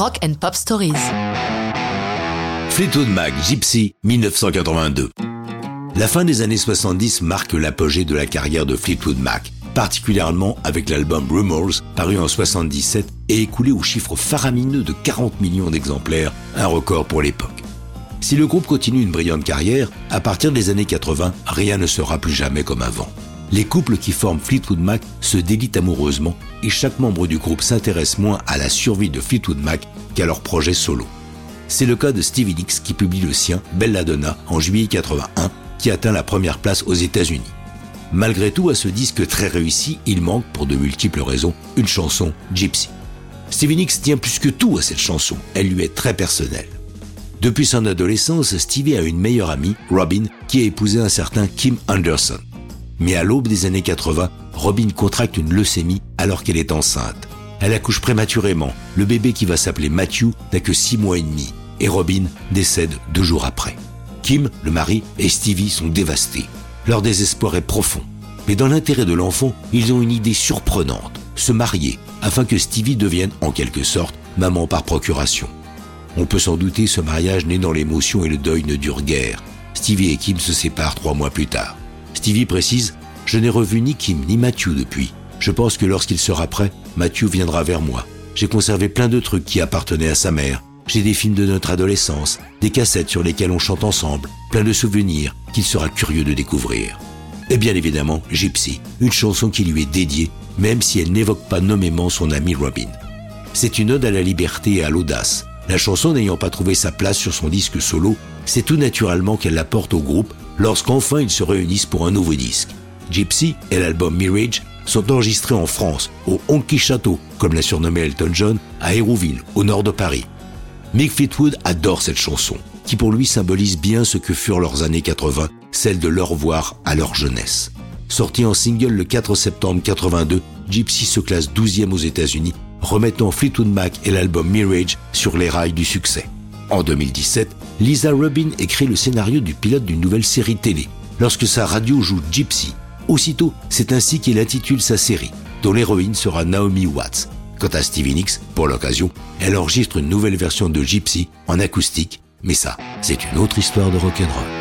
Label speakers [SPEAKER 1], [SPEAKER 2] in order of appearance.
[SPEAKER 1] Rock and Pop Stories.
[SPEAKER 2] Fleetwood Mac, Gypsy, 1982. La fin des années 70 marque l'apogée de la carrière de Fleetwood Mac, particulièrement avec l'album Rumors, paru en 77 et écoulé au chiffre faramineux de 40 millions d'exemplaires, un record pour l'époque. Si le groupe continue une brillante carrière, à partir des années 80, rien ne sera plus jamais comme avant. Les couples qui forment Fleetwood Mac se délitent amoureusement et chaque membre du groupe s'intéresse moins à la survie de Fleetwood Mac qu'à leur projet solo. C'est le cas de Stevie Nicks qui publie le sien, Belladonna, en juillet 81, qui atteint la première place aux États-Unis. Malgré tout, à ce disque très réussi, il manque, pour de multiples raisons, une chanson, Gypsy. Stevie Nicks tient plus que tout à cette chanson, elle lui est très personnelle. Depuis son adolescence, Stevie a une meilleure amie, Robin, qui a épousé un certain Kim Anderson. Mais à l'aube des années 80, Robin contracte une leucémie alors qu'elle est enceinte. Elle accouche prématurément. Le bébé qui va s'appeler Matthew n'a que six mois et demi. Et Robin décède deux jours après. Kim, le mari, et Stevie sont dévastés. Leur désespoir est profond. Mais dans l'intérêt de l'enfant, ils ont une idée surprenante. Se marier, afin que Stevie devienne, en quelque sorte, maman par procuration. On peut s'en douter, ce mariage né dans l'émotion et le deuil ne dure guère. Stevie et Kim se séparent trois mois plus tard. Stevie précise Je n'ai revu ni Kim ni Matthew depuis. Je pense que lorsqu'il sera prêt, Matthew viendra vers moi. J'ai conservé plein de trucs qui appartenaient à sa mère. J'ai des films de notre adolescence, des cassettes sur lesquelles on chante ensemble, plein de souvenirs qu'il sera curieux de découvrir. Et bien évidemment, Gypsy, une chanson qui lui est dédiée, même si elle n'évoque pas nommément son ami Robin. C'est une ode à la liberté et à l'audace. La chanson n'ayant pas trouvé sa place sur son disque solo, c'est tout naturellement qu'elle la porte au groupe lorsqu'enfin ils se réunissent pour un nouveau disque. Gypsy et l'album Mirage sont enregistrés en France, au Honky Château, comme l'a surnommé Elton John, à Hérouville, au nord de Paris. Mick Fleetwood adore cette chanson, qui pour lui symbolise bien ce que furent leurs années 80, celle de leur voir à leur jeunesse. Sorti en single le 4 septembre 82, Gypsy se classe 12e aux États-Unis, remettant Fleetwood Mac et l'album Mirage sur les rails du succès. En 2017, Lisa Rubin écrit le scénario du pilote d'une nouvelle série télé, lorsque sa radio joue Gypsy. Aussitôt, c'est ainsi qu'il intitule sa série, dont l'héroïne sera Naomi Watts. Quant à Stevie Nicks, pour l'occasion, elle enregistre une nouvelle version de Gypsy en acoustique, mais ça, c'est une autre histoire de rock'n'roll.